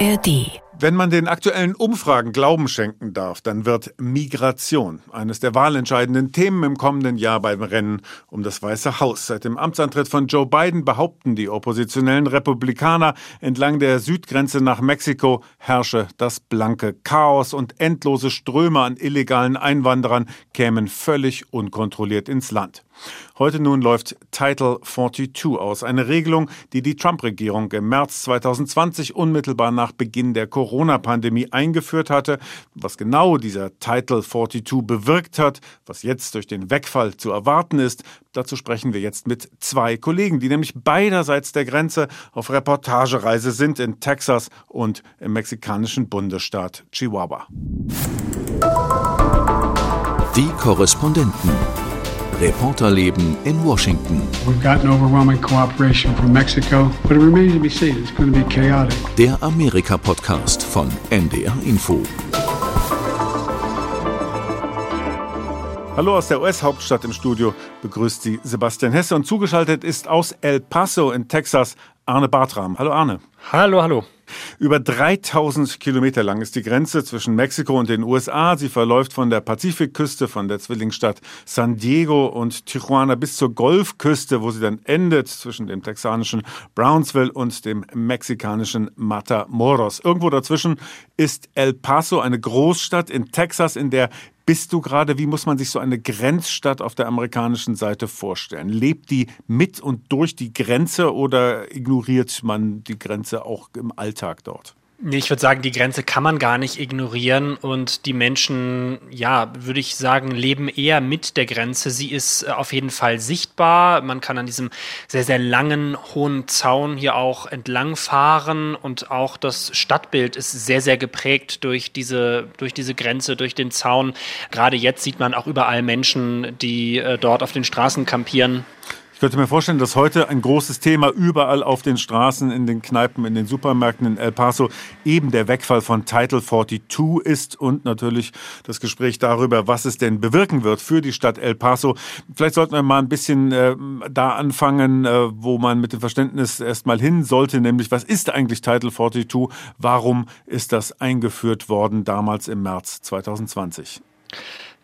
ARD wenn man den aktuellen Umfragen Glauben schenken darf, dann wird Migration eines der wahlentscheidenden Themen im kommenden Jahr beim Rennen um das Weiße Haus. Seit dem Amtsantritt von Joe Biden behaupten die oppositionellen Republikaner, entlang der Südgrenze nach Mexiko herrsche das blanke Chaos und endlose Ströme an illegalen Einwanderern kämen völlig unkontrolliert ins Land. Heute nun läuft Title 42 aus, eine Regelung, die die Trump-Regierung im März 2020 unmittelbar nach Beginn der Corona-Pandemie eingeführt hatte. Was genau dieser Title 42 bewirkt hat, was jetzt durch den Wegfall zu erwarten ist, dazu sprechen wir jetzt mit zwei Kollegen, die nämlich beiderseits der Grenze auf Reportagereise sind in Texas und im mexikanischen Bundesstaat Chihuahua. Die Korrespondenten. Reporterleben in Washington. We've gotten overwhelming cooperation from Mexico, but it remains to be seen. It's going to be chaotic. Der Amerika-Podcast von NDR Info. Hallo aus der US-Hauptstadt im Studio begrüßt Sie Sebastian Hesse und zugeschaltet ist aus El Paso in Texas Arne Bartram. Hallo Arne. Hallo, hallo. Über 3000 Kilometer lang ist die Grenze zwischen Mexiko und den USA. Sie verläuft von der Pazifikküste, von der Zwillingsstadt San Diego und Tijuana bis zur Golfküste, wo sie dann endet zwischen dem texanischen Brownsville und dem mexikanischen Matamoros. Irgendwo dazwischen ist El Paso, eine Großstadt in Texas, in der bist du gerade, wie muss man sich so eine Grenzstadt auf der amerikanischen Seite vorstellen? Lebt die mit und durch die Grenze oder ignoriert man die Grenze auch im Alltag dort? Nee, ich würde sagen, die Grenze kann man gar nicht ignorieren und die Menschen, ja, würde ich sagen, leben eher mit der Grenze. Sie ist äh, auf jeden Fall sichtbar. Man kann an diesem sehr, sehr langen, hohen Zaun hier auch entlang fahren und auch das Stadtbild ist sehr, sehr geprägt durch diese, durch diese Grenze, durch den Zaun. Gerade jetzt sieht man auch überall Menschen, die äh, dort auf den Straßen kampieren. Ich könnte mir vorstellen, dass heute ein großes Thema überall auf den Straßen, in den Kneipen, in den Supermärkten in El Paso eben der Wegfall von Title 42 ist und natürlich das Gespräch darüber, was es denn bewirken wird für die Stadt El Paso. Vielleicht sollten wir mal ein bisschen äh, da anfangen, äh, wo man mit dem Verständnis erstmal hin sollte, nämlich was ist eigentlich Title 42? Warum ist das eingeführt worden damals im März 2020?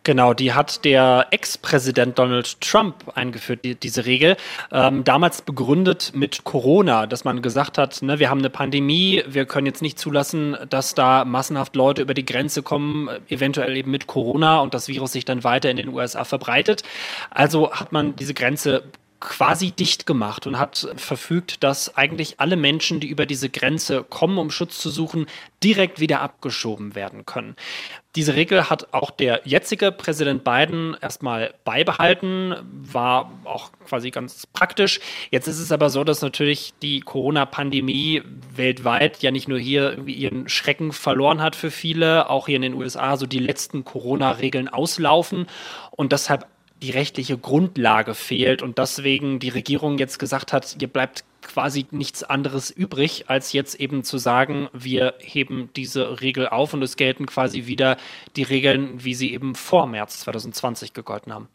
Genau, die hat der Ex-Präsident Donald Trump eingeführt, die, diese Regel. Ähm, damals begründet mit Corona, dass man gesagt hat, ne, wir haben eine Pandemie, wir können jetzt nicht zulassen, dass da massenhaft Leute über die Grenze kommen, eventuell eben mit Corona und das Virus sich dann weiter in den USA verbreitet. Also hat man diese Grenze quasi dicht gemacht und hat verfügt, dass eigentlich alle Menschen, die über diese Grenze kommen, um Schutz zu suchen, direkt wieder abgeschoben werden können. Diese Regel hat auch der jetzige Präsident Biden erstmal beibehalten, war auch quasi ganz praktisch. Jetzt ist es aber so, dass natürlich die Corona-Pandemie weltweit ja nicht nur hier irgendwie ihren Schrecken verloren hat für viele, auch hier in den USA so die letzten Corona-Regeln auslaufen und deshalb die rechtliche Grundlage fehlt und deswegen die Regierung jetzt gesagt hat, ihr bleibt quasi nichts anderes übrig, als jetzt eben zu sagen, wir heben diese Regel auf und es gelten quasi wieder die Regeln, wie sie eben vor März 2020 gegolten haben.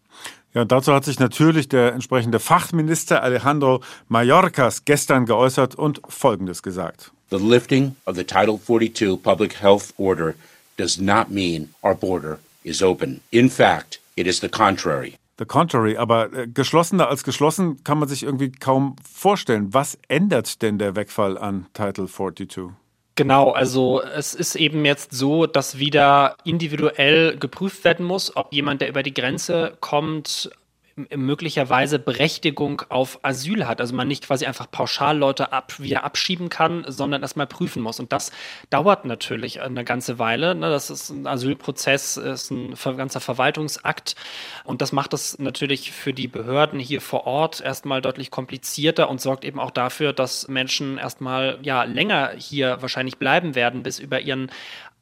Ja, dazu hat sich natürlich der entsprechende Fachminister Alejandro Mayorkas gestern geäußert und Folgendes gesagt. The lifting of the Title 42 Public Health Order does not mean our border is open. In fact, It is the contrary. The contrary, aber äh, geschlossener als geschlossen kann man sich irgendwie kaum vorstellen. Was ändert denn der Wegfall an Title 42? Genau, also es ist eben jetzt so, dass wieder individuell geprüft werden muss, ob jemand, der über die Grenze kommt, möglicherweise Berechtigung auf Asyl hat. Also man nicht quasi einfach pauschal Leute ab, wieder abschieben kann, sondern erstmal prüfen muss. Und das dauert natürlich eine ganze Weile. Ne? Das ist ein Asylprozess, ist ein ganzer Verwaltungsakt. Und das macht es natürlich für die Behörden hier vor Ort erstmal deutlich komplizierter und sorgt eben auch dafür, dass Menschen erstmal ja länger hier wahrscheinlich bleiben werden, bis über ihren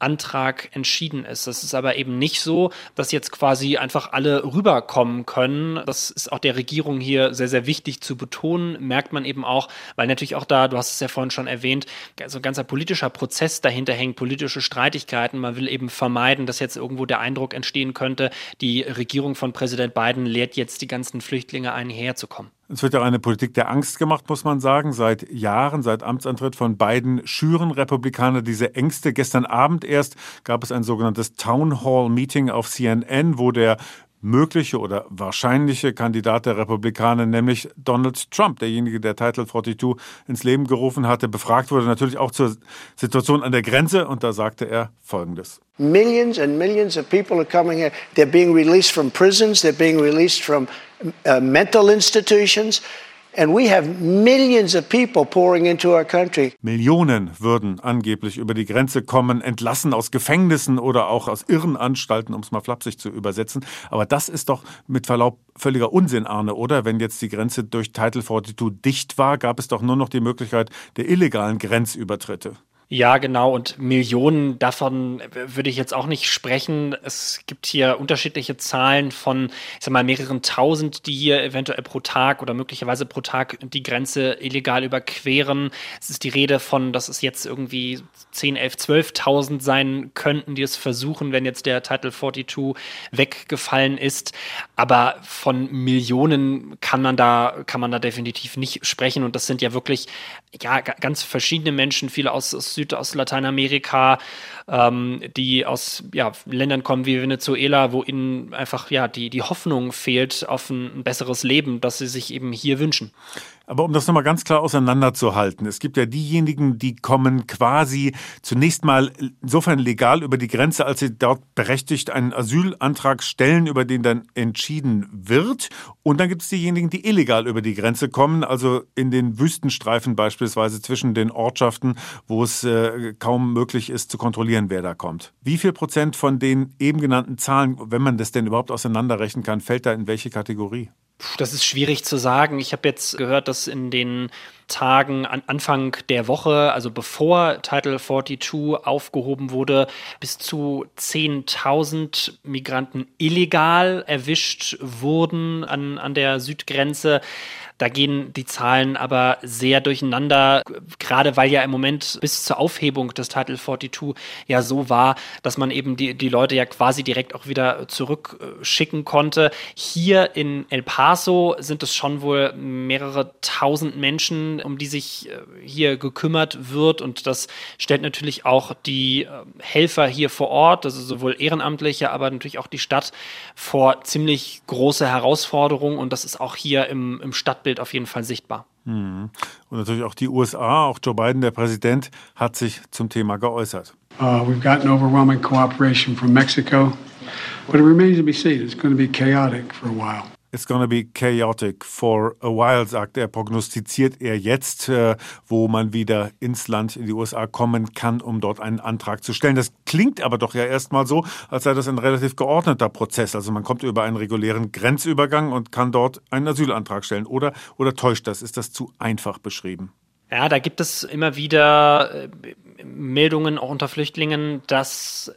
Antrag entschieden ist. Es ist aber eben nicht so, dass jetzt quasi einfach alle rüberkommen können Das ist auch der Regierung hier sehr, sehr wichtig zu betonen, merkt man eben auch, weil natürlich auch da, du hast es ja vorhin schon erwähnt, so ein ganzer politischer Prozess dahinter hängt, politische Streitigkeiten. Man will eben vermeiden, dass jetzt irgendwo der Eindruck entstehen könnte, die Regierung von Präsident Biden lehrt jetzt die ganzen Flüchtlinge ein, hierher zu kommen. Es wird ja eine Politik der Angst gemacht, muss man sagen. Seit Jahren, seit Amtsantritt von Biden, schüren Republikaner diese Ängste. Gestern Abend erst gab es ein sogenanntes Town Hall Meeting auf CNN, wo der mögliche oder wahrscheinliche Kandidat der Republikaner, nämlich Donald Trump, derjenige, der Title 42 ins Leben gerufen hatte, befragt wurde, natürlich auch zur Situation an der Grenze. Und da sagte er Folgendes. Millions and millions of people are coming here. They're being released from prisons. They're being released from uh, mental institutions. And we have millions of people pouring into our country. Millionen würden angeblich über die Grenze kommen, entlassen aus Gefängnissen oder auch aus Irrenanstalten, um es mal flapsig zu übersetzen. Aber das ist doch mit Verlaub völliger Unsinn, Arne, oder? Wenn jetzt die Grenze durch Title 42 dicht war, gab es doch nur noch die Möglichkeit der illegalen Grenzübertritte. Ja, genau. Und Millionen davon würde ich jetzt auch nicht sprechen. Es gibt hier unterschiedliche Zahlen von, ich sag mal, mehreren tausend, die hier eventuell pro Tag oder möglicherweise pro Tag die Grenze illegal überqueren. Es ist die Rede von, dass es jetzt irgendwie 10, 11, 12.000 sein könnten, die es versuchen, wenn jetzt der Title 42 weggefallen ist. Aber von Millionen kann man da, kann man da definitiv nicht sprechen. Und das sind ja wirklich, ja, ganz verschiedene Menschen, viele aus, aus Süd, aus Lateinamerika, ähm, die aus ja, Ländern kommen wie Venezuela, wo ihnen einfach ja die, die Hoffnung fehlt auf ein besseres Leben, das sie sich eben hier wünschen. Aber um das nochmal ganz klar auseinanderzuhalten, es gibt ja diejenigen, die kommen quasi zunächst mal insofern legal über die Grenze, als sie dort berechtigt einen Asylantrag stellen, über den dann entschieden wird. Und dann gibt es diejenigen, die illegal über die Grenze kommen, also in den Wüstenstreifen beispielsweise zwischen den Ortschaften, wo es äh, kaum möglich ist zu kontrollieren, wer da kommt. Wie viel Prozent von den eben genannten Zahlen, wenn man das denn überhaupt auseinanderrechnen kann, fällt da in welche Kategorie? Das ist schwierig zu sagen. Ich habe jetzt gehört, dass in den Tagen an Anfang der Woche, also bevor Title 42 aufgehoben wurde, bis zu 10.000 Migranten illegal erwischt wurden an, an der Südgrenze. Da gehen die Zahlen aber sehr durcheinander, gerade weil ja im Moment bis zur Aufhebung des Title 42 ja so war, dass man eben die, die Leute ja quasi direkt auch wieder zurückschicken konnte. Hier in El Paso sind es schon wohl mehrere tausend Menschen, um die sich äh, hier gekümmert wird und das stellt natürlich auch die äh, Helfer hier vor Ort, also sowohl Ehrenamtliche, aber natürlich auch die Stadt vor ziemlich große Herausforderungen und das ist auch hier im, im Stadt Stadtbild auf jeden Fall sichtbar. Mhm. Und natürlich auch die USA, auch Joe Biden, der Präsident, hat sich zum Thema geäußert. Uh, we've gotten overwhelming cooperation from Mexico, but it remains to be seen. It's going to be chaotic for a while. It's gonna be chaotic for a while, sagt er, prognostiziert er jetzt, äh, wo man wieder ins Land, in die USA kommen kann, um dort einen Antrag zu stellen. Das klingt aber doch ja erstmal so, als sei das ein relativ geordneter Prozess. Also man kommt über einen regulären Grenzübergang und kann dort einen Asylantrag stellen. Oder, oder täuscht das? Ist das zu einfach beschrieben? Ja, da gibt es immer wieder äh, Meldungen auch unter Flüchtlingen, dass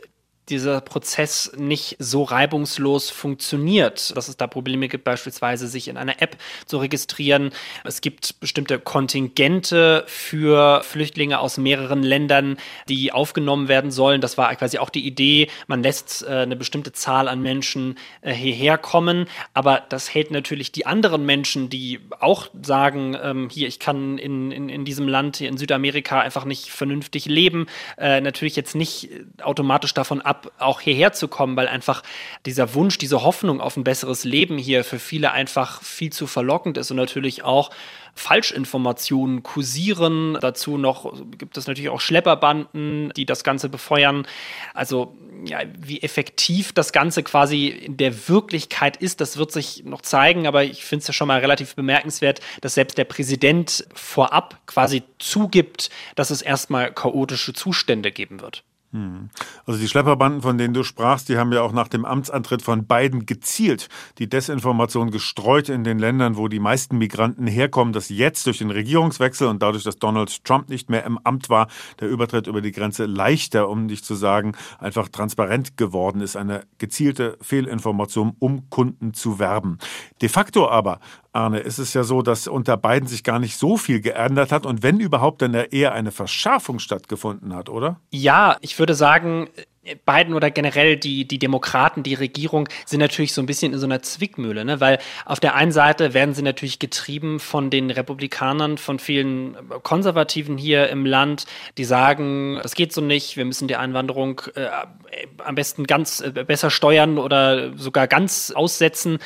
dieser Prozess nicht so reibungslos funktioniert, dass es da Probleme gibt, beispielsweise sich in einer App zu registrieren. Es gibt bestimmte Kontingente für Flüchtlinge aus mehreren Ländern, die aufgenommen werden sollen. Das war quasi auch die Idee. Man lässt äh, eine bestimmte Zahl an Menschen äh, hierher kommen, aber das hält natürlich die anderen Menschen, die auch sagen, ähm, hier, ich kann in, in, in diesem Land, hier in Südamerika einfach nicht vernünftig leben, äh, natürlich jetzt nicht automatisch davon ab, ab, auch hierher zu kommen, weil einfach dieser Wunsch, diese Hoffnung auf ein besseres Leben hier für viele einfach viel zu verlockend ist und natürlich auch Falschinformationen kursieren. Dazu noch gibt es natürlich auch Schlepperbanden, die das Ganze befeuern. Also ja, wie effektiv das Ganze quasi in der Wirklichkeit ist, das wird sich noch zeigen. Aber ich finde es ja schon mal relativ bemerkenswert, dass selbst der Präsident vorab quasi zugibt, dass es erstmal chaotische Zustände geben wird. Also die Schlepperbanden, von denen du sprachst, die haben ja auch nach dem Amtsantritt von Biden gezielt die Desinformation gestreut in den Ländern, wo die meisten Migranten herkommen, dass jetzt durch den Regierungswechsel und dadurch, dass Donald Trump nicht mehr im Amt war, der Übertritt über die Grenze leichter, um nicht zu sagen, einfach transparent geworden ist. Eine gezielte Fehlinformation, um Kunden zu werben. De facto aber Arne, ist es ja so, dass unter beiden sich gar nicht so viel geändert hat und wenn überhaupt, dann eher eine Verschärfung stattgefunden hat, oder? Ja, ich würde sagen, Biden oder generell die, die Demokraten, die Regierung sind natürlich so ein bisschen in so einer Zwickmühle, ne? weil auf der einen Seite werden sie natürlich getrieben von den Republikanern, von vielen Konservativen hier im Land, die sagen, es geht so nicht, wir müssen die Einwanderung äh, am besten ganz äh, besser steuern oder sogar ganz aussetzen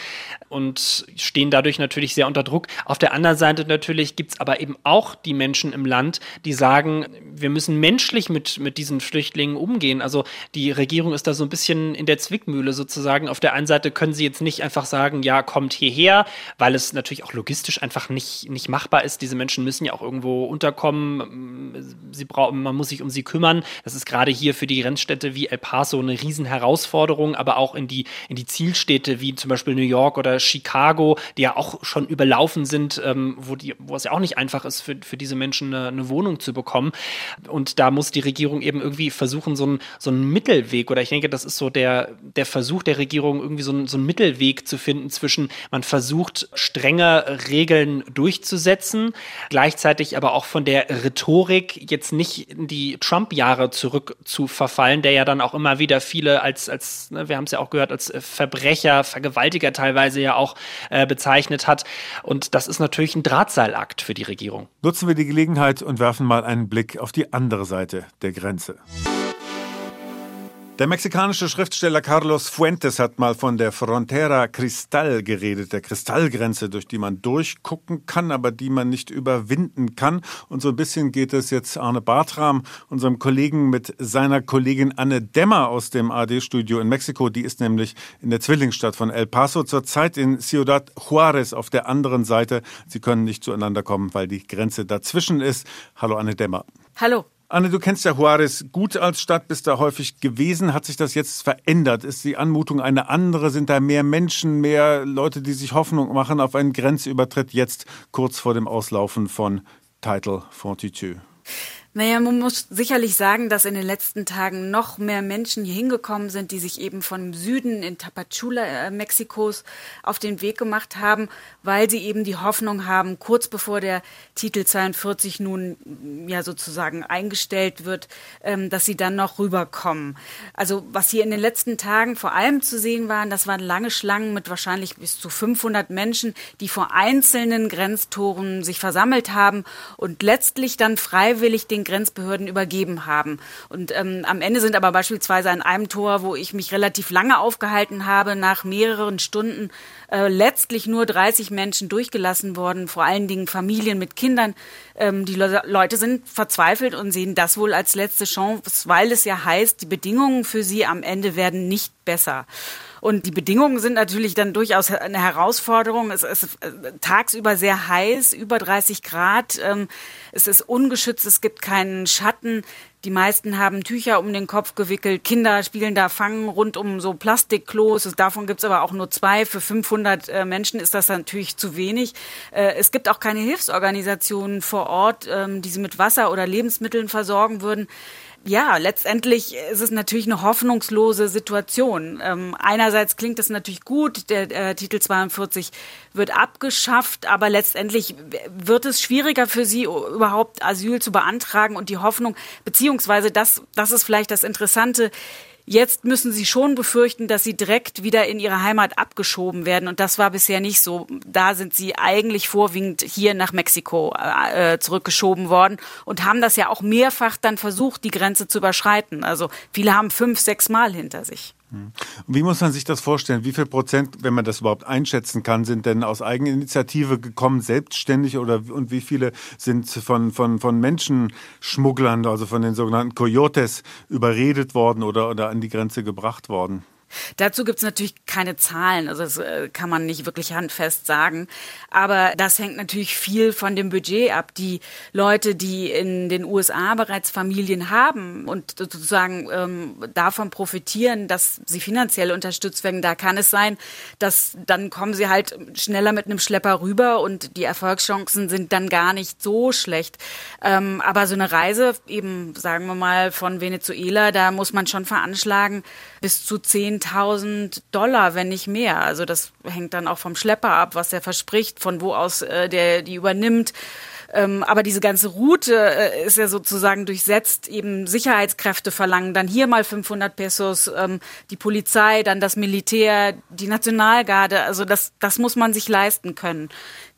und stehen dadurch natürlich sehr unter Druck. Auf der anderen Seite natürlich gibt es aber eben auch die Menschen im Land, die sagen, wir müssen menschlich mit, mit diesen Flüchtlingen umgehen. Also die Regierung ist da so ein bisschen in der Zwickmühle sozusagen. Auf der einen Seite können sie jetzt nicht einfach sagen, ja, kommt hierher, weil es natürlich auch logistisch einfach nicht, nicht machbar ist. Diese Menschen müssen ja auch irgendwo unterkommen. Sie brauchen, man muss sich um sie kümmern. Das ist gerade hier für die Grenzstädte wie El Paso eine Riesenherausforderung, aber auch in die, in die Zielstädte wie zum Beispiel New York oder Chicago, die ja auch schon überlaufen sind, ähm, wo, die, wo es ja auch nicht einfach ist, für, für diese Menschen eine, eine Wohnung zu bekommen. Und da muss die Regierung eben irgendwie versuchen, so ein, so ein Mittelweg oder ich denke, das ist so der, der Versuch der Regierung, irgendwie so, ein, so einen Mittelweg zu finden zwischen, man versucht, strenge Regeln durchzusetzen, gleichzeitig aber auch von der Rhetorik jetzt nicht in die Trump-Jahre zurück zu verfallen, der ja dann auch immer wieder viele als, als ne, wir haben es ja auch gehört, als Verbrecher, Vergewaltiger teilweise ja auch äh, bezeichnet hat. Und das ist natürlich ein Drahtseilakt für die Regierung. Nutzen wir die Gelegenheit und werfen mal einen Blick auf die andere Seite der Grenze. Der mexikanische Schriftsteller Carlos Fuentes hat mal von der Frontera Cristal geredet, der Kristallgrenze, durch die man durchgucken kann, aber die man nicht überwinden kann. Und so ein bisschen geht es jetzt Arne Bartram, unserem Kollegen, mit seiner Kollegin Anne Demmer aus dem AD-Studio in Mexiko. Die ist nämlich in der Zwillingsstadt von El Paso, zurzeit in Ciudad Juarez auf der anderen Seite. Sie können nicht zueinander kommen, weil die Grenze dazwischen ist. Hallo Anne Demmer. Hallo. Anne, du kennst ja Juarez gut als Stadt, bist da häufig gewesen. Hat sich das jetzt verändert? Ist die Anmutung eine andere? Sind da mehr Menschen, mehr Leute, die sich Hoffnung machen auf einen Grenzübertritt jetzt kurz vor dem Auslaufen von Title 42? Naja, man muss sicherlich sagen, dass in den letzten Tagen noch mehr Menschen hier hingekommen sind, die sich eben von Süden in Tapachula, äh, Mexikos, auf den Weg gemacht haben, weil sie eben die Hoffnung haben, kurz bevor der Titel 42 nun ja sozusagen eingestellt wird, ähm, dass sie dann noch rüberkommen. Also was hier in den letzten Tagen vor allem zu sehen waren, das waren lange Schlangen mit wahrscheinlich bis zu 500 Menschen, die vor einzelnen Grenztoren sich versammelt haben und letztlich dann freiwillig den den Grenzbehörden übergeben haben. Und ähm, am Ende sind aber beispielsweise an einem Tor, wo ich mich relativ lange aufgehalten habe, nach mehreren Stunden äh, letztlich nur 30 Menschen durchgelassen worden, vor allen Dingen Familien mit Kindern. Ähm, die Le Leute sind verzweifelt und sehen das wohl als letzte Chance, weil es ja heißt, die Bedingungen für sie am Ende werden nicht besser. Und die Bedingungen sind natürlich dann durchaus eine Herausforderung. Es ist äh, tagsüber sehr heiß, über 30 Grad. Ähm, es ist ungeschützt, es gibt keinen Schatten. Die meisten haben Tücher um den Kopf gewickelt. Kinder spielen da Fangen rund um so Plastikklos. Davon gibt es aber auch nur zwei. Für 500 äh, Menschen ist das natürlich zu wenig. Äh, es gibt auch keine Hilfsorganisationen vor Ort, ähm, die sie mit Wasser oder Lebensmitteln versorgen würden ja, letztendlich ist es natürlich eine hoffnungslose Situation. Ähm, einerseits klingt es natürlich gut, der äh, Titel 42 wird abgeschafft, aber letztendlich wird es schwieriger für sie, überhaupt Asyl zu beantragen und die Hoffnung, beziehungsweise das, das ist vielleicht das Interessante, Jetzt müssen sie schon befürchten, dass sie direkt wieder in ihre Heimat abgeschoben werden. Und das war bisher nicht so. Da sind sie eigentlich vorwiegend hier nach Mexiko äh, zurückgeschoben worden und haben das ja auch mehrfach dann versucht, die Grenze zu überschreiten. Also viele haben fünf, sechs Mal hinter sich. Hm. Wie muss man sich das vorstellen? Wie viel Prozent, wenn man das überhaupt einschätzen kann, sind denn aus Eigeninitiative gekommen, selbstständig oder und wie viele sind von, von, von Menschenschmugglern, also von den sogenannten Coyotes, überredet worden oder, oder an die Grenze gebracht worden? Dazu gibt es natürlich keine Zahlen, also das äh, kann man nicht wirklich handfest sagen. Aber das hängt natürlich viel von dem Budget ab. Die Leute, die in den USA bereits Familien haben und sozusagen ähm, davon profitieren, dass sie finanziell unterstützt werden, da kann es sein, dass dann kommen sie halt schneller mit einem Schlepper rüber und die Erfolgschancen sind dann gar nicht so schlecht. Ähm, aber so eine Reise eben, sagen wir mal, von Venezuela, da muss man schon veranschlagen, bis zu 10.000 Dollar, wenn nicht mehr. Also das hängt dann auch vom Schlepper ab, was er verspricht, von wo aus äh, der die übernimmt. Ähm, aber diese ganze Route äh, ist ja sozusagen durchsetzt. Eben Sicherheitskräfte verlangen dann hier mal 500 Pesos, ähm, die Polizei, dann das Militär, die Nationalgarde. Also das, das muss man sich leisten können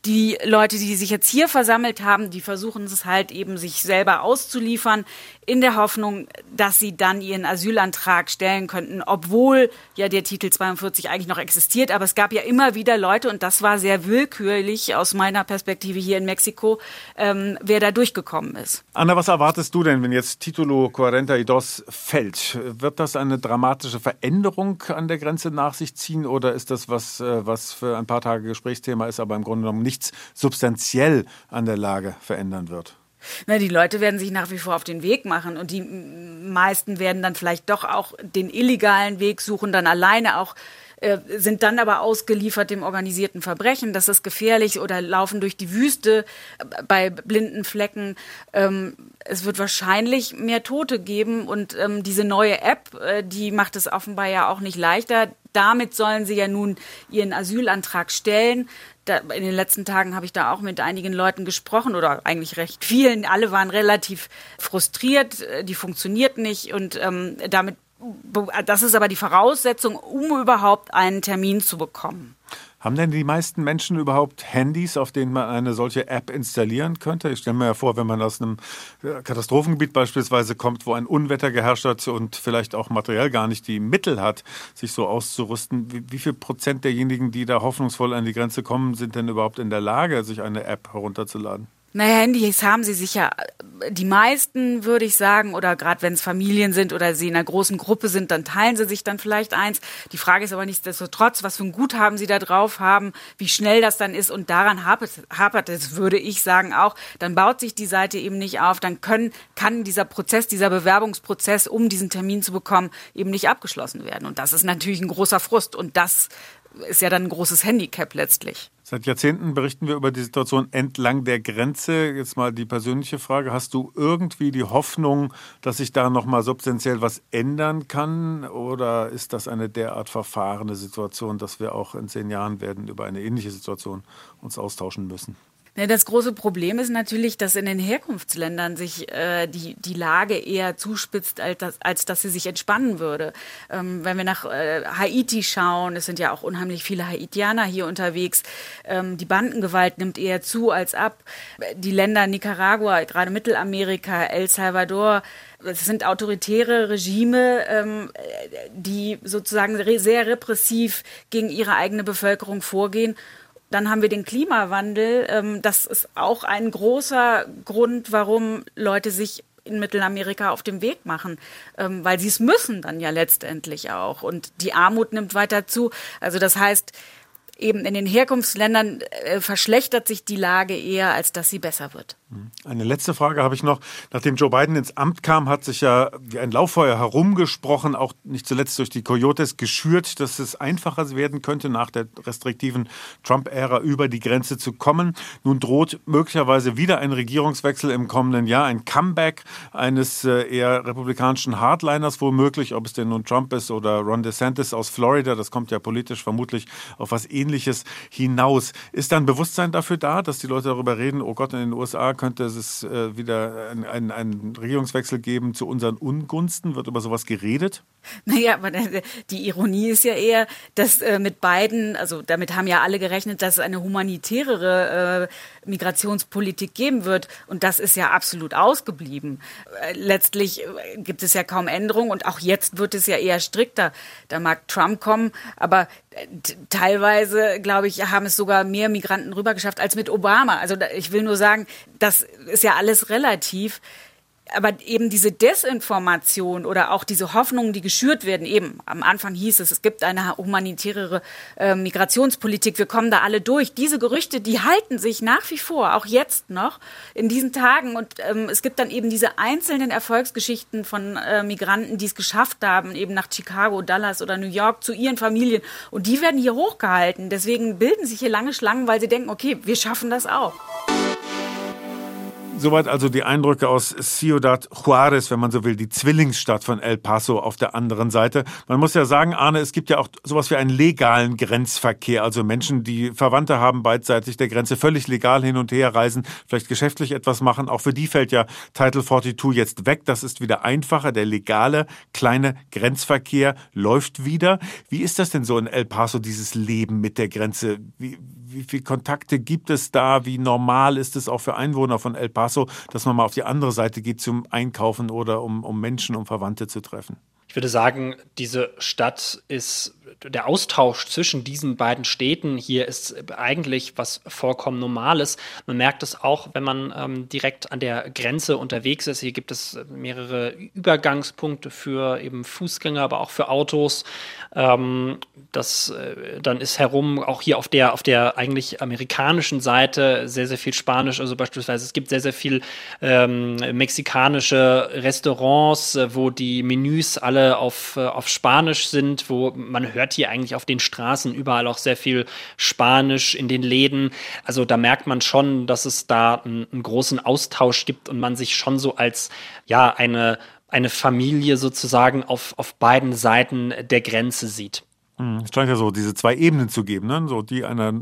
die Leute, die sich jetzt hier versammelt haben, die versuchen es halt eben, sich selber auszuliefern, in der Hoffnung, dass sie dann ihren Asylantrag stellen könnten, obwohl ja der Titel 42 eigentlich noch existiert. Aber es gab ja immer wieder Leute, und das war sehr willkürlich aus meiner Perspektive hier in Mexiko, ähm, wer da durchgekommen ist. Anna, was erwartest du denn, wenn jetzt Titulo 42 fällt? Wird das eine dramatische Veränderung an der Grenze nach sich ziehen oder ist das was, äh, was für ein paar Tage Gesprächsthema ist, aber im Grunde genommen nicht nichts substanziell an der Lage verändern wird. Na, die Leute werden sich nach wie vor auf den Weg machen und die meisten werden dann vielleicht doch auch den illegalen Weg suchen, dann alleine auch äh, sind dann aber ausgeliefert dem organisierten Verbrechen. Das ist gefährlich oder laufen durch die Wüste äh, bei blinden Flecken. Ähm, es wird wahrscheinlich mehr Tote geben und ähm, diese neue App, äh, die macht es offenbar ja auch nicht leichter. Damit sollen sie ja nun ihren Asylantrag stellen da, in den letzten Tagen habe ich da auch mit einigen Leuten gesprochen oder eigentlich recht vielen. Alle waren relativ frustriert, äh, die funktioniert nicht und ähm, damit, das ist aber die Voraussetzung, um überhaupt einen Termin zu bekommen. Haben denn die meisten Menschen überhaupt Handys, auf denen man eine solche App installieren könnte? Ich stelle mir ja vor, wenn man aus einem äh, Katastrophengebiet beispielsweise kommt, wo ein Unwetter geherrscht hat und vielleicht auch materiell gar nicht die Mittel hat, sich so auszurüsten, wie, wie viel Prozent derjenigen, die da hoffnungsvoll an die Grenze kommen, sind denn überhaupt in der Lage, sich eine App herunterzuladen? Naja, Handys haben sie sicher. Die meisten, würde ich sagen, oder gerade wenn es Familien sind oder sie in einer großen Gruppe sind, dann teilen sie sich dann vielleicht eins. Die Frage ist aber nichtsdestotrotz, was für ein Guthaben sie da drauf haben, wie schnell das dann ist und daran hapert, hapert es, würde ich sagen auch. Dann baut sich die Seite eben nicht auf, dann können, kann dieser Prozess, dieser Bewerbungsprozess, um diesen Termin zu bekommen, eben nicht abgeschlossen werden. Und das ist natürlich ein großer Frust und das ist ja dann ein großes Handicap letztlich. Seit Jahrzehnten berichten wir über die Situation entlang der Grenze. Jetzt mal die persönliche Frage. Hast du irgendwie die Hoffnung, dass sich da nochmal substanziell was ändern kann? Oder ist das eine derart verfahrene Situation, dass wir auch in zehn Jahren werden über eine ähnliche Situation uns austauschen müssen? Ne, das große Problem ist natürlich, dass in den Herkunftsländern sich äh, die, die Lage eher zuspitzt, als, dass, als dass sie sich entspannen würde. Ähm, wenn wir nach äh, Haiti schauen, es sind ja auch unheimlich viele Haitianer hier unterwegs, ähm, die Bandengewalt nimmt eher zu als ab. Die Länder Nicaragua, gerade Mittelamerika, El Salvador, es sind autoritäre Regime, ähm, die sozusagen sehr repressiv gegen ihre eigene Bevölkerung vorgehen. Dann haben wir den Klimawandel. Ähm, das ist auch ein großer Grund, warum Leute sich in Mittelamerika auf dem Weg machen, ähm, weil sie es müssen dann ja letztendlich auch. Und die Armut nimmt weiter zu. Also das heißt, eben in den Herkunftsländern äh, verschlechtert sich die Lage eher, als dass sie besser wird. Eine letzte Frage habe ich noch. Nachdem Joe Biden ins Amt kam, hat sich ja wie ein Lauffeuer herumgesprochen, auch nicht zuletzt durch die Coyotes geschürt, dass es einfacher werden könnte, nach der restriktiven Trump-Ära über die Grenze zu kommen. Nun droht möglicherweise wieder ein Regierungswechsel im kommenden Jahr, ein Comeback eines äh, eher republikanischen Hardliners womöglich, ob es denn nun Trump ist oder Ron DeSantis aus Florida. Das kommt ja politisch vermutlich auf was Ähnliches hinaus. Ist da ein Bewusstsein dafür da, dass die Leute darüber reden, oh Gott, in den USA könnte es äh, wieder einen ein Regierungswechsel geben zu unseren Ungunsten? Wird über sowas geredet? Naja, aber die Ironie ist ja eher, dass äh, mit beiden, also damit haben ja alle gerechnet, dass es eine humanitärere äh, Migrationspolitik geben wird. Und das ist ja absolut ausgeblieben. Letztlich gibt es ja kaum Änderungen und auch jetzt wird es ja eher strikter. Da mag Trump kommen, aber teilweise, glaube ich, haben es sogar mehr Migranten rübergeschafft als mit Obama. Also ich will nur sagen, das ist ja alles relativ aber eben diese Desinformation oder auch diese Hoffnungen, die geschürt werden, eben am Anfang hieß es, es gibt eine humanitäre äh, Migrationspolitik, wir kommen da alle durch. Diese Gerüchte, die halten sich nach wie vor, auch jetzt noch in diesen Tagen. Und ähm, es gibt dann eben diese einzelnen Erfolgsgeschichten von äh, Migranten, die es geschafft haben, eben nach Chicago, Dallas oder New York zu ihren Familien. Und die werden hier hochgehalten. Deswegen bilden sich hier lange Schlangen, weil sie denken, okay, wir schaffen das auch. Soweit also die Eindrücke aus Ciudad Juarez, wenn man so will, die Zwillingsstadt von El Paso auf der anderen Seite. Man muss ja sagen, Arne, es gibt ja auch sowas wie einen legalen Grenzverkehr, also Menschen, die Verwandte haben beidseitig der Grenze, völlig legal hin und her reisen, vielleicht geschäftlich etwas machen. Auch für die fällt ja Title 42 jetzt weg. Das ist wieder einfacher. Der legale kleine Grenzverkehr läuft wieder. Wie ist das denn so in El Paso, dieses Leben mit der Grenze? Wie, wie viele Kontakte gibt es da? Wie normal ist es auch für Einwohner von El Paso, dass man mal auf die andere Seite geht zum Einkaufen oder um, um Menschen, um Verwandte zu treffen? Ich würde sagen, diese Stadt ist der Austausch zwischen diesen beiden Städten hier ist eigentlich was vollkommen Normales. Man merkt es auch, wenn man ähm, direkt an der Grenze unterwegs ist. Hier gibt es mehrere Übergangspunkte für eben Fußgänger, aber auch für Autos. Ähm, das, äh, dann ist herum auch hier auf der, auf der eigentlich amerikanischen Seite sehr, sehr viel Spanisch. Also beispielsweise es gibt sehr, sehr viel ähm, mexikanische Restaurants, äh, wo die Menüs alle auf, äh, auf Spanisch sind, wo man hört hier eigentlich auf den Straßen überall auch sehr viel Spanisch in den Läden. Also da merkt man schon, dass es da einen, einen großen Austausch gibt und man sich schon so als ja eine eine Familie sozusagen auf, auf beiden Seiten der Grenze sieht. Hm, es scheint ja so, diese zwei Ebenen zu geben, ne? so die einer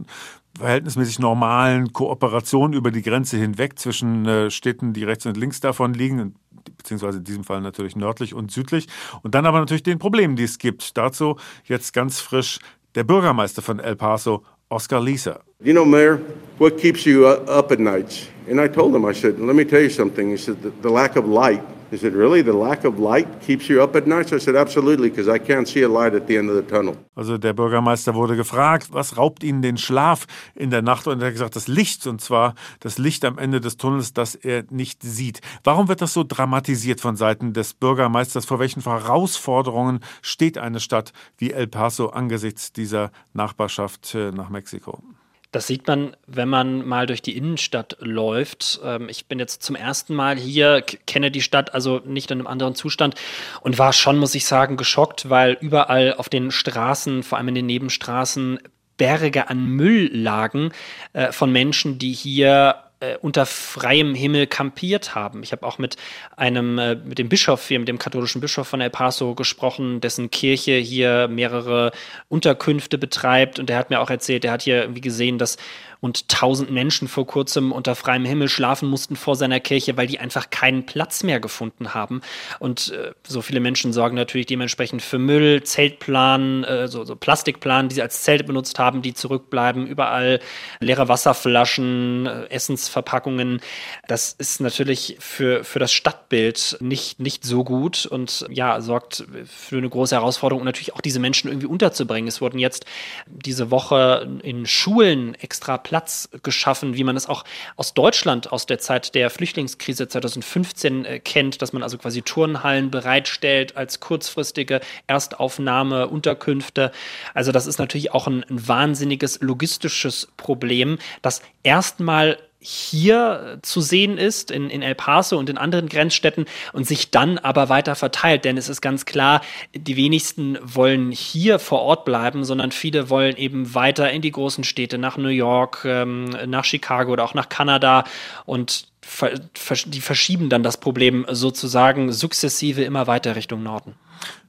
verhältnismäßig normalen Kooperation über die Grenze hinweg zwischen äh, Städten, die rechts und links davon liegen, beziehungsweise in diesem Fall natürlich nördlich und südlich. Und dann aber natürlich den Problemen, die es gibt. Dazu jetzt ganz frisch der Bürgermeister von El Paso, Oscar Lisa. You know, Mayor, what keeps you up at nights? And I told him, I said, let me tell you something. He said, the, the lack of light. Is it really the lack of light keeps you up at night? So I said, absolutely, because I can't see a light at the end of the tunnel. Also der Bürgermeister wurde gefragt, was raubt Ihnen den Schlaf in der Nacht? Und er hat gesagt, das Licht, und zwar das Licht am Ende des Tunnels, das er nicht sieht. Warum wird das so dramatisiert von Seiten des Bürgermeisters? Vor welchen Herausforderungen steht eine Stadt wie El Paso angesichts dieser Nachbarschaft äh, nach Mexiko? Das sieht man, wenn man mal durch die Innenstadt läuft. Ähm, ich bin jetzt zum ersten Mal hier, kenne die Stadt also nicht in einem anderen Zustand und war schon, muss ich sagen, geschockt, weil überall auf den Straßen, vor allem in den Nebenstraßen, Berge an Müll lagen äh, von Menschen, die hier äh, unter freiem Himmel kampiert haben. Ich habe auch mit einem, äh, mit dem Bischof hier, mit dem katholischen Bischof von El Paso gesprochen, dessen Kirche hier mehrere Unterkünfte betreibt und der hat mir auch erzählt, der hat hier irgendwie gesehen, dass und tausend Menschen vor kurzem unter freiem Himmel schlafen mussten vor seiner Kirche, weil die einfach keinen Platz mehr gefunden haben. Und äh, so viele Menschen sorgen natürlich dementsprechend für Müll, Zeltplan, äh, so, so Plastikplan, die sie als Zelt benutzt haben, die zurückbleiben, überall leere Wasserflaschen, äh, Essensverpackungen. Das ist natürlich für, für das Stadtbild nicht, nicht so gut und ja, sorgt für eine große Herausforderung natürlich auch diese Menschen irgendwie unterzubringen. Es wurden jetzt diese Woche in Schulen extra Platz geschaffen, wie man es auch aus Deutschland aus der Zeit der Flüchtlingskrise 2015 äh, kennt, dass man also quasi Turnhallen bereitstellt als kurzfristige Erstaufnahme, Unterkünfte. Also das ist natürlich auch ein, ein wahnsinniges logistisches Problem, das erstmal hier zu sehen ist, in, in El Paso und in anderen Grenzstädten und sich dann aber weiter verteilt. Denn es ist ganz klar, die wenigsten wollen hier vor Ort bleiben, sondern viele wollen eben weiter in die großen Städte, nach New York, ähm, nach Chicago oder auch nach Kanada und die verschieben dann das Problem sozusagen sukzessive immer weiter Richtung Norden.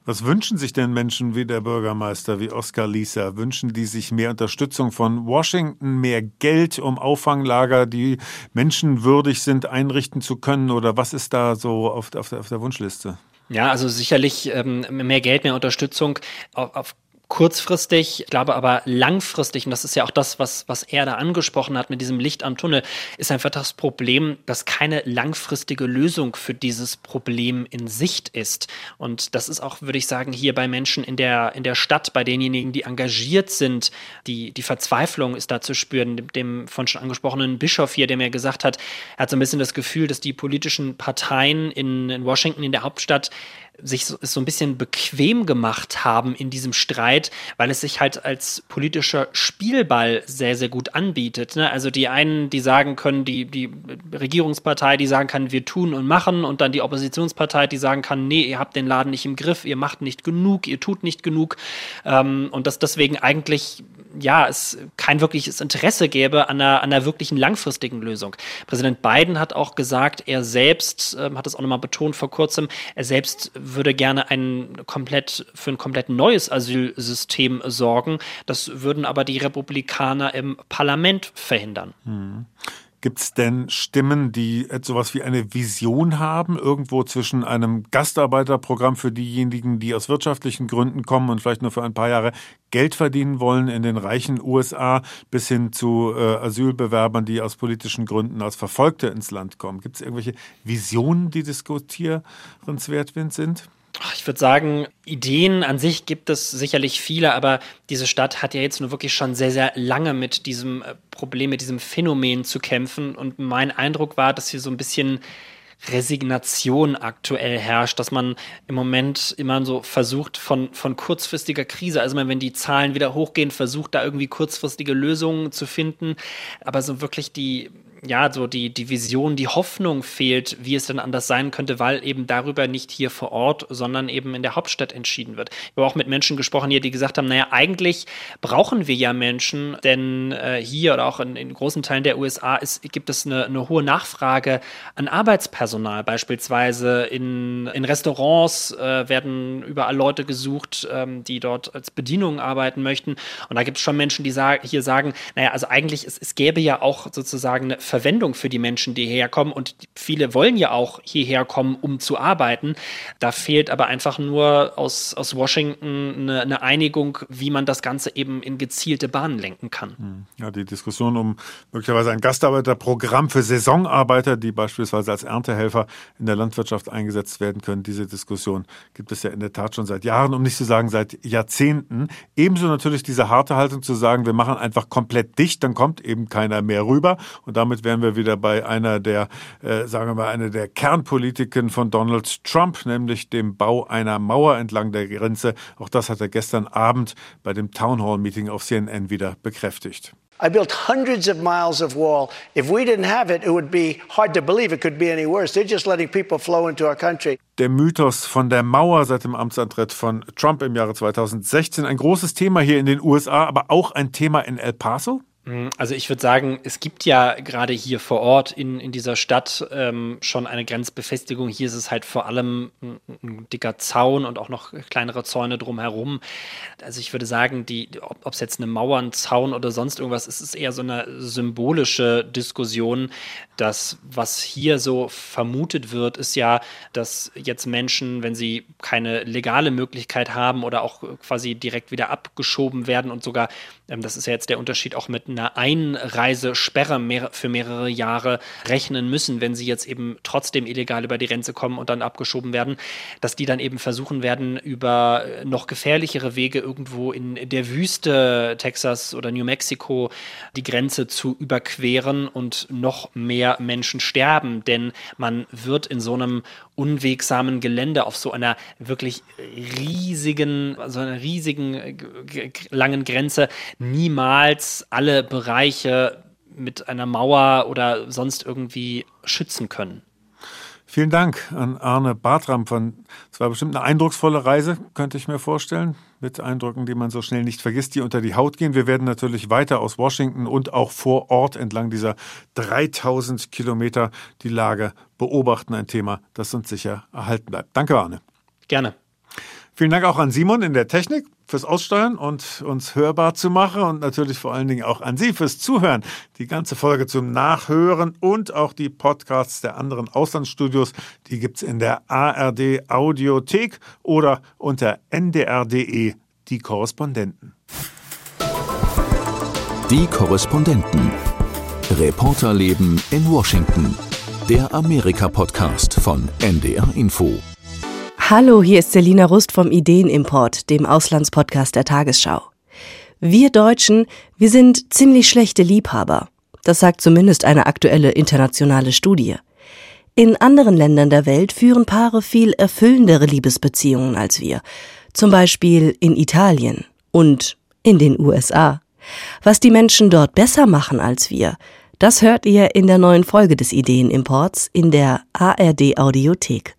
Was wünschen sich denn Menschen wie der Bürgermeister, wie Oskar Lisa? Wünschen die sich mehr Unterstützung von Washington, mehr Geld, um Auffanglager, die menschenwürdig sind, einrichten zu können? Oder was ist da so auf, auf, auf der Wunschliste? Ja, also sicherlich ähm, mehr Geld, mehr Unterstützung. Auf, auf kurzfristig, ich glaube aber langfristig, und das ist ja auch das, was, was er da angesprochen hat mit diesem Licht am Tunnel, ist einfach das Problem, dass keine langfristige Lösung für dieses Problem in Sicht ist. Und das ist auch, würde ich sagen, hier bei Menschen in der, in der Stadt, bei denjenigen, die engagiert sind, die, die Verzweiflung ist da zu spüren. Dem, von schon angesprochenen Bischof hier, der mir gesagt hat, er hat so ein bisschen das Gefühl, dass die politischen Parteien in, in Washington, in der Hauptstadt, sich so, so ein bisschen bequem gemacht haben in diesem Streit, weil es sich halt als politischer Spielball sehr, sehr gut anbietet. Ne? Also die einen, die sagen können, die, die Regierungspartei, die sagen kann, wir tun und machen und dann die Oppositionspartei, die sagen kann, nee, ihr habt den Laden nicht im Griff, ihr macht nicht genug, ihr tut nicht genug ähm, und dass deswegen eigentlich ja, es kein wirkliches Interesse gäbe an einer, an einer wirklichen langfristigen Lösung. Präsident Biden hat auch gesagt, er selbst, ähm, hat es auch nochmal betont vor kurzem, er selbst würde gerne ein komplett, für ein komplett neues Asylsystem sorgen. Das würden aber die Republikaner im Parlament verhindern. Hm. Gibt es denn Stimmen, die sowas wie eine Vision haben, irgendwo zwischen einem Gastarbeiterprogramm für diejenigen, die aus wirtschaftlichen Gründen kommen und vielleicht nur für ein paar Jahre Geld verdienen wollen in den reichen USA, bis hin zu äh, Asylbewerbern, die aus politischen Gründen als Verfolgte ins Land kommen? Gibt es irgendwelche Visionen, die diskutierenswert sind? Ich würde sagen, Ideen an sich gibt es sicherlich viele, aber diese Stadt hat ja jetzt nur wirklich schon sehr, sehr lange mit diesem äh, Problem, mit diesem Phänomen zu kämpfen. Und mein Eindruck war, dass hier so ein bisschen Resignation aktuell herrscht, dass man im Moment immer so versucht von, von kurzfristiger Krise, also wenn die Zahlen wieder hochgehen, versucht da irgendwie kurzfristige Lösungen zu finden, aber so wirklich die ja, so die, die Vision, die Hoffnung fehlt, wie es denn anders sein könnte, weil eben darüber nicht hier vor Ort, sondern eben in der Hauptstadt entschieden wird. Ich habe auch mit Menschen gesprochen hier, die gesagt haben, naja, eigentlich brauchen wir ja Menschen, denn äh, hier oder auch in, in, großen Teilen der USA ist, gibt es eine, eine hohe Nachfrage an Arbeitspersonal. Beispielsweise in, in Restaurants äh, werden überall Leute gesucht, ähm, die dort als Bedienung arbeiten möchten. Und da gibt es schon Menschen, die sag, hier sagen, naja, also eigentlich, es, es gäbe ja auch sozusagen eine Verwendung für die Menschen, die hierher kommen. Und viele wollen ja auch hierher kommen, um zu arbeiten. Da fehlt aber einfach nur aus, aus Washington eine, eine Einigung, wie man das Ganze eben in gezielte Bahnen lenken kann. Hm. Ja, die Diskussion um möglicherweise ein Gastarbeiterprogramm für Saisonarbeiter, die beispielsweise als Erntehelfer in der Landwirtschaft eingesetzt werden können, diese Diskussion gibt es ja in der Tat schon seit Jahren, um nicht zu sagen seit Jahrzehnten. Ebenso natürlich diese harte Haltung zu sagen, wir machen einfach komplett dicht, dann kommt eben keiner mehr rüber und damit wären wir wieder bei einer der, äh, sagen wir mal, einer der Kernpolitiken von Donald Trump, nämlich dem Bau einer Mauer entlang der Grenze. Auch das hat er gestern Abend bei dem Town Hall Meeting auf CNN wieder bekräftigt. I built hundreds of miles of wall. If we didn't have it, it would be hard to believe it could be any worse. They're just letting people flow into our country. Der Mythos von der Mauer seit dem Amtsantritt von Trump im Jahre 2016 ein großes Thema hier in den USA, aber auch ein Thema in El Paso? Mm, also ich würde sagen, es gibt ja gerade hier vor Ort in, in dieser Stadt ähm, schon eine Grenzbefestigung. Hier ist es halt vor allem ein, ein, dicker Zaun und auch noch kleinere Zäune drumherum. Also ich würde sagen, die, ob es jetzt eine Mauer, ein Zaun oder sonst irgendwas ist, ist eher so eine symbolische Diskussion. Das, was hier so vermutet wird, ist ja, dass jetzt Menschen, wenn sie keine legale Möglichkeit haben oder auch quasi direkt wieder abgeschoben werden und sogar, das ist ja jetzt der Unterschied auch mit einer Einreisesperre mehr, für mehrere Jahre rechnen müssen, wenn sie jetzt eben trotzdem illegal über die Grenze kommen und dann abgeschoben werden, dass die dann eben versuchen werden, über noch gefährlichere Wege irgendwo in der Wüste Texas oder New Mexico die Grenze zu überqueren und noch mehr Menschen sterben, denn man wird in so einem unwegsamen Gelände auf so einer wirklich riesigen, so einer riesigen äh, langen Grenze niemals alle Bereiche mit einer Mauer oder sonst irgendwie schützen können. Vielen Dank an Arne Bartram von, es war bestimmt eine eindrucksvolle Reise, könnte ich mir vorstellen, mit Eindrücken, die man so schnell nicht vergisst, die unter die Haut gehen. Wir werden natürlich weiter aus Washington und auch vor Ort entlang dieser 3000 Kilometer die Lage beobachten. Ein Thema, das uns sicher erhalten bleibt. Danke, Arne. Gerne. Vielen Dank auch an Simon in der Technik fürs Aussteuern und uns hörbar zu machen und natürlich vor allen Dingen auch an Sie fürs Zuhören. Die ganze Folge zum Nachhören und auch die Podcasts der anderen Auslandsstudios, die gibt es in der ARD Audiothek oder unter ndr.de die Korrespondenten. Die Korrespondenten. Reporterleben in Washington. Der Amerika-Podcast von NDR Info. Hallo, hier ist Selina Rust vom Ideenimport, dem Auslandspodcast der Tagesschau. Wir Deutschen, wir sind ziemlich schlechte Liebhaber. Das sagt zumindest eine aktuelle internationale Studie. In anderen Ländern der Welt führen Paare viel erfüllendere Liebesbeziehungen als wir. Zum Beispiel in Italien und in den USA. Was die Menschen dort besser machen als wir, das hört ihr in der neuen Folge des Ideenimports in der ARD Audiothek.